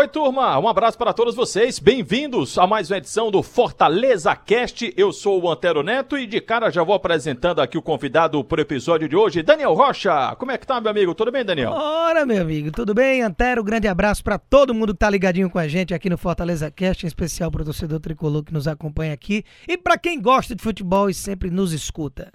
Oi, turma, um abraço para todos vocês. Bem-vindos a mais uma edição do Fortaleza Cast. Eu sou o Antero Neto e de cara já vou apresentando aqui o convidado para o episódio de hoje, Daniel Rocha. Como é que tá, meu amigo? Tudo bem, Daniel? Ora, meu amigo, tudo bem? Antero, grande abraço para todo mundo que tá ligadinho com a gente aqui no Fortaleza Cast, em especial para o torcedor tricolor que nos acompanha aqui e para quem gosta de futebol e sempre nos escuta.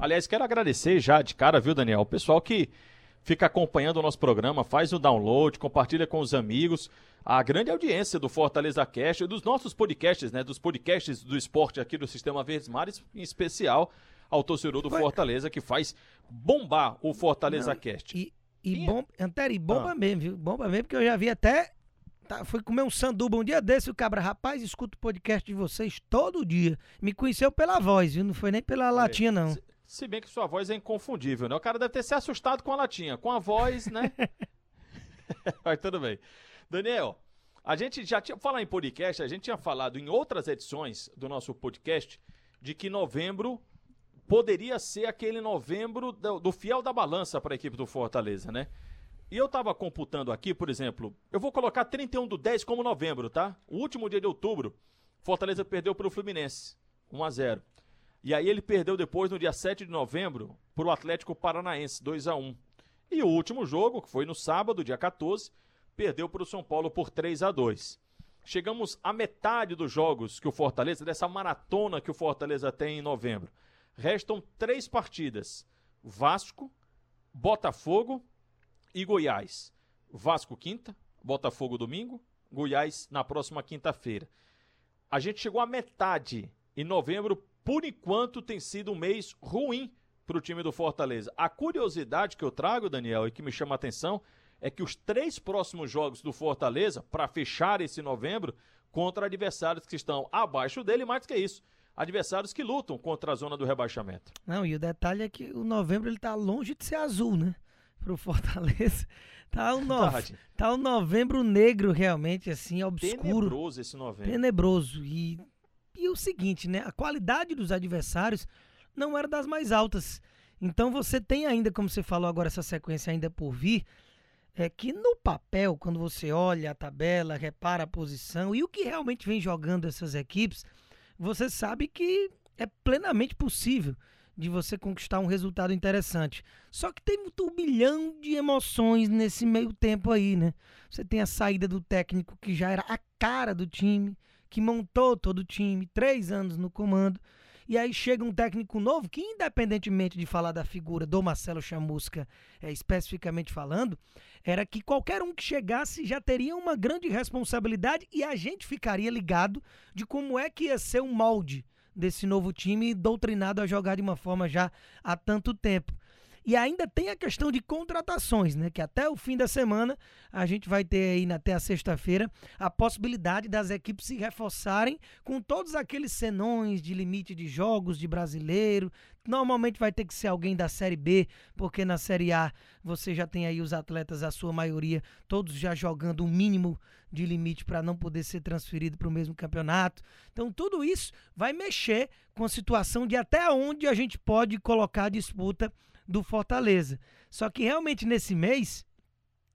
Aliás, quero agradecer já de cara, viu, Daniel? O pessoal que fica acompanhando o nosso programa, faz o download, compartilha com os amigos. A grande audiência do Fortaleza Cast, dos nossos podcasts, né? Dos podcasts do esporte aqui do Sistema Verdes Mares, em especial ao torcedor do Fortaleza, que faz bombar o Fortaleza Não, Cast. E, e, bom, Antero, e bomba ah. mesmo, viu? Bomba mesmo, porque eu já vi até. Tá, fui comer um sanduba um dia desse, o cabra, rapaz, escuto o podcast de vocês todo dia. Me conheceu pela voz, viu? Não foi nem pela latinha, não. Se bem que sua voz é inconfundível, né? O cara deve ter se assustado com a latinha. Com a voz, né? Mas tudo bem. Daniel, a gente já tinha. Falar em podcast, a gente tinha falado em outras edições do nosso podcast de que novembro poderia ser aquele novembro do, do fiel da balança para a equipe do Fortaleza, né? E eu tava computando aqui, por exemplo, eu vou colocar 31 do 10 como novembro, tá? O último dia de outubro, Fortaleza perdeu para o Fluminense, 1 a 0 e aí ele perdeu depois, no dia 7 de novembro, para o Atlético Paranaense, 2 a 1 E o último jogo, que foi no sábado, dia 14, perdeu para o São Paulo por 3 a 2 Chegamos à metade dos jogos que o Fortaleza, dessa maratona que o Fortaleza tem em novembro. Restam três partidas: Vasco, Botafogo e Goiás. Vasco quinta, Botafogo domingo, Goiás na próxima quinta-feira. A gente chegou à metade em novembro por enquanto tem sido um mês ruim para o time do Fortaleza. A curiosidade que eu trago, Daniel, e que me chama a atenção, é que os três próximos jogos do Fortaleza, para fechar esse novembro, contra adversários que estão abaixo dele, mais que isso, adversários que lutam contra a zona do rebaixamento. Não, e o detalhe é que o novembro ele tá longe de ser azul, né? Pro Fortaleza. Tá um, no... tá um novembro negro realmente, assim, obscuro. Tenebroso esse novembro. Tenebroso. E e o seguinte, né? A qualidade dos adversários não era das mais altas. Então você tem ainda, como você falou agora, essa sequência ainda por vir, é que no papel, quando você olha a tabela, repara a posição e o que realmente vem jogando essas equipes, você sabe que é plenamente possível de você conquistar um resultado interessante. Só que tem um turbilhão de emoções nesse meio tempo aí, né? Você tem a saída do técnico que já era a cara do time, que montou todo o time, três anos no comando. E aí chega um técnico novo que, independentemente de falar da figura do Marcelo Chamusca, é, especificamente falando, era que qualquer um que chegasse já teria uma grande responsabilidade e a gente ficaria ligado de como é que ia ser o molde desse novo time doutrinado a jogar de uma forma já há tanto tempo. E ainda tem a questão de contratações, né? Que até o fim da semana a gente vai ter aí até a sexta-feira a possibilidade das equipes se reforçarem com todos aqueles senões de limite de jogos de brasileiro. Normalmente vai ter que ser alguém da Série B, porque na Série A você já tem aí os atletas, a sua maioria, todos já jogando o um mínimo de limite para não poder ser transferido para o mesmo campeonato. Então tudo isso vai mexer com a situação de até onde a gente pode colocar a disputa do Fortaleza. Só que realmente nesse mês,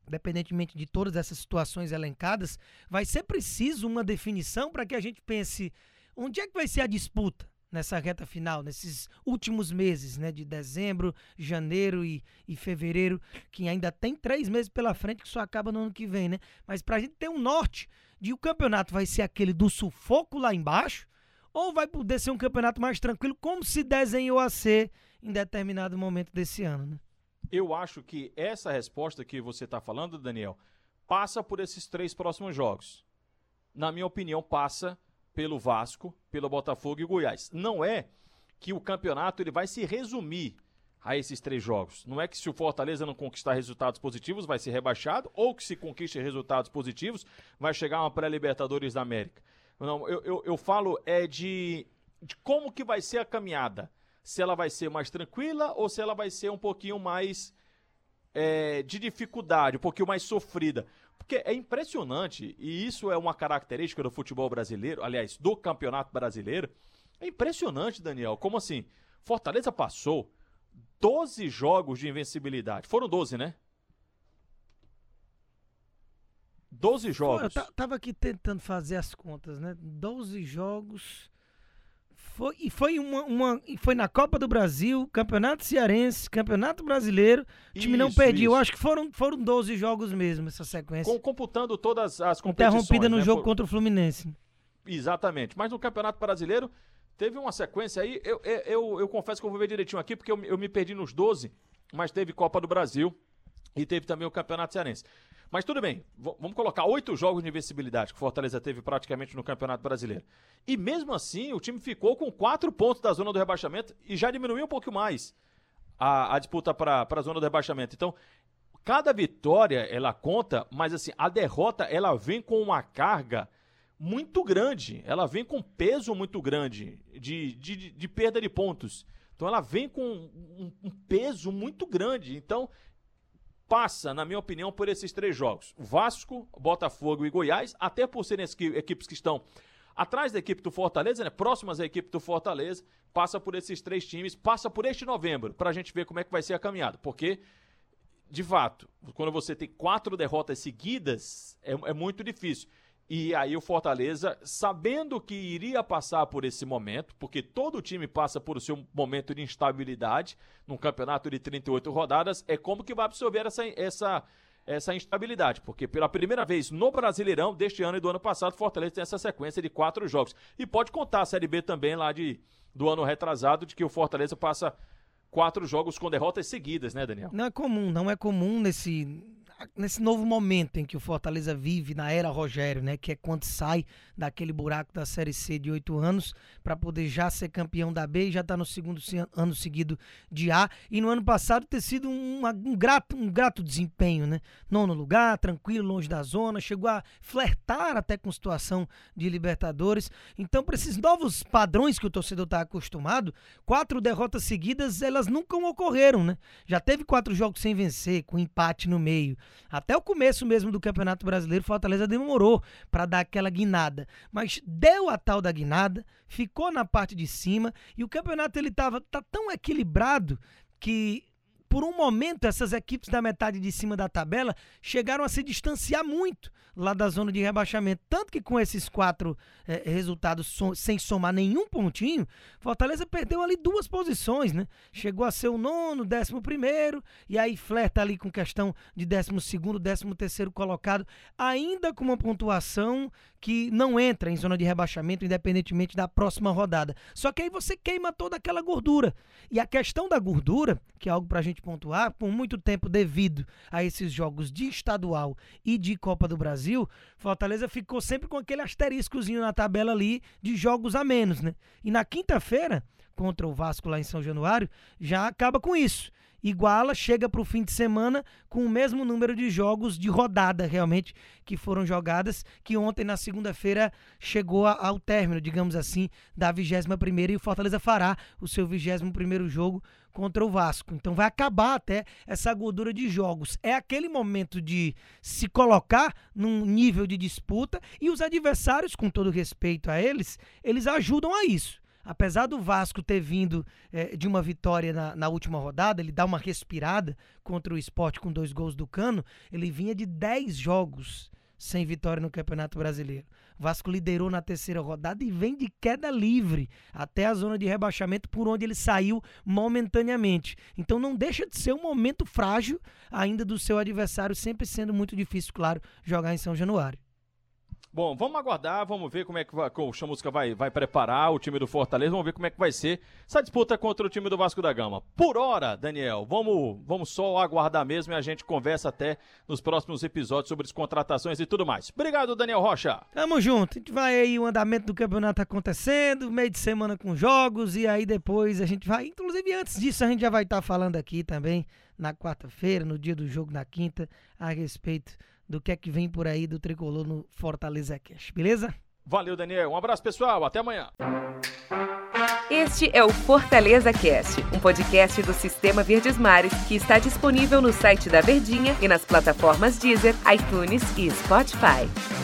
independentemente de todas essas situações elencadas, vai ser preciso uma definição para que a gente pense onde é que vai ser a disputa nessa reta final, nesses últimos meses, né, de dezembro, janeiro e, e fevereiro, que ainda tem três meses pela frente, que só acaba no ano que vem, né? Mas para a gente ter um norte de o campeonato vai ser aquele do sufoco lá embaixo, ou vai poder ser um campeonato mais tranquilo, como se desenhou a ser em determinado momento desse ano. Né? Eu acho que essa resposta que você está falando, Daniel, passa por esses três próximos jogos. Na minha opinião, passa pelo Vasco, pelo Botafogo e Goiás. Não é que o campeonato ele vai se resumir a esses três jogos. Não é que se o Fortaleza não conquistar resultados positivos vai ser rebaixado, ou que se conquiste resultados positivos vai chegar uma pré-Libertadores da América. Não, eu, eu, eu falo é de, de como que vai ser a caminhada se ela vai ser mais tranquila ou se ela vai ser um pouquinho mais é, de dificuldade, um pouquinho mais sofrida. Porque é impressionante, e isso é uma característica do futebol brasileiro, aliás, do campeonato brasileiro. É impressionante, Daniel, como assim? Fortaleza passou 12 jogos de invencibilidade. Foram 12, né? 12 jogos. Eu tava aqui tentando fazer as contas, né? 12 jogos. Foi, e foi, uma, uma, foi na Copa do Brasil, Campeonato Cearense, Campeonato Brasileiro. O time isso, não perdeu. Eu acho que foram, foram 12 jogos mesmo, essa sequência. Com, computando todas as competições. Interrompida no né? jogo Por... contra o Fluminense. Exatamente. Mas no Campeonato Brasileiro, teve uma sequência aí. Eu, eu, eu, eu confesso que eu vou ver direitinho aqui, porque eu, eu me perdi nos 12, mas teve Copa do Brasil e teve também o Campeonato Cearense. Mas tudo bem, vamos colocar oito jogos de invencibilidade que o Fortaleza teve praticamente no Campeonato Brasileiro. E mesmo assim, o time ficou com quatro pontos da zona do rebaixamento e já diminuiu um pouco mais a, a disputa para a zona do rebaixamento. Então, cada vitória ela conta, mas assim, a derrota ela vem com uma carga muito grande. Ela vem com peso muito grande de, de, de perda de pontos. Então ela vem com um, um peso muito grande. Então passa, na minha opinião, por esses três jogos: Vasco, Botafogo e Goiás, até por serem equipes que estão atrás da equipe do Fortaleza, né, próximas à equipe do Fortaleza, passa por esses três times, passa por este novembro, para a gente ver como é que vai ser a caminhada, porque de fato, quando você tem quatro derrotas seguidas, é, é muito difícil. E aí o Fortaleza, sabendo que iria passar por esse momento, porque todo time passa por seu momento de instabilidade num campeonato de 38 rodadas, é como que vai absorver essa, essa, essa instabilidade, porque pela primeira vez no Brasileirão deste ano e do ano passado, Fortaleza tem essa sequência de quatro jogos. E pode contar a Série B também lá de, do ano retrasado, de que o Fortaleza passa quatro jogos com derrotas seguidas, né, Daniel? Não é comum, não é comum nesse nesse novo momento em que o Fortaleza vive na era Rogério, né, que é quando sai daquele buraco da Série C de oito anos para poder já ser campeão da B e já está no segundo ano seguido de A e no ano passado ter sido um, um, grato, um grato desempenho, né? Nono lugar, tranquilo, longe da zona, chegou a flertar até com situação de Libertadores. Então, para esses novos padrões que o torcedor está acostumado, quatro derrotas seguidas elas nunca ocorreram, né? Já teve quatro jogos sem vencer, com empate no meio. Até o começo mesmo do Campeonato Brasileiro, Fortaleza demorou para dar aquela guinada, mas deu a tal da guinada, ficou na parte de cima e o campeonato ele tava tá tão equilibrado que por um momento essas equipes da metade de cima da tabela chegaram a se distanciar muito lá da zona de rebaixamento. Tanto que com esses quatro é, resultados so, sem somar nenhum pontinho, Fortaleza perdeu ali duas posições, né? Chegou a ser o nono, décimo primeiro, e aí flerta ali com questão de décimo segundo, décimo terceiro colocado, ainda com uma pontuação que não entra em zona de rebaixamento, independentemente da próxima rodada. Só que aí você queima toda aquela gordura. E a questão da gordura, que é algo para a gente pontuar, por muito tempo devido a esses jogos de estadual e de Copa do Brasil, Fortaleza ficou sempre com aquele asteriscozinho na tabela ali de jogos a menos, né? E na quinta-feira, contra o Vasco lá em São Januário, já acaba com isso. Iguala, chega para o fim de semana com o mesmo número de jogos de rodada, realmente, que foram jogadas, que ontem, na segunda-feira, chegou ao término, digamos assim, da 21 primeira e o Fortaleza fará o seu 21 primeiro jogo contra o Vasco. Então vai acabar até essa gordura de jogos. É aquele momento de se colocar num nível de disputa e os adversários, com todo respeito a eles, eles ajudam a isso. Apesar do Vasco ter vindo é, de uma vitória na, na, última rodada, ele dá uma respirada contra o esporte com dois gols do Cano, ele vinha de 10 jogos sem vitória no Campeonato Brasileiro. Vasco liderou na terceira rodada e vem de queda livre até a zona de rebaixamento por onde ele saiu momentaneamente. Então não deixa de ser um momento frágil ainda do seu adversário, sempre sendo muito difícil, claro, jogar em São Januário. Bom, vamos aguardar, vamos ver como é que vai, o Chamusca vai, vai preparar o time do Fortaleza, vamos ver como é que vai ser essa disputa contra o time do Vasco da Gama. Por hora, Daniel, vamos, vamos só aguardar mesmo e a gente conversa até nos próximos episódios sobre as contratações e tudo mais. Obrigado, Daniel Rocha. Tamo junto, a gente vai aí, o andamento do campeonato acontecendo, meio de semana com jogos e aí depois a gente vai, inclusive antes disso a gente já vai estar tá falando aqui também na quarta-feira, no dia do jogo na quinta, a respeito do que é que vem por aí do tricolor no Fortaleza Cash, beleza? Valeu, Daniel. Um abraço, pessoal. Até amanhã. Este é o Fortaleza Cast, um podcast do Sistema Verdes Mares que está disponível no site da Verdinha e nas plataformas Deezer, iTunes e Spotify.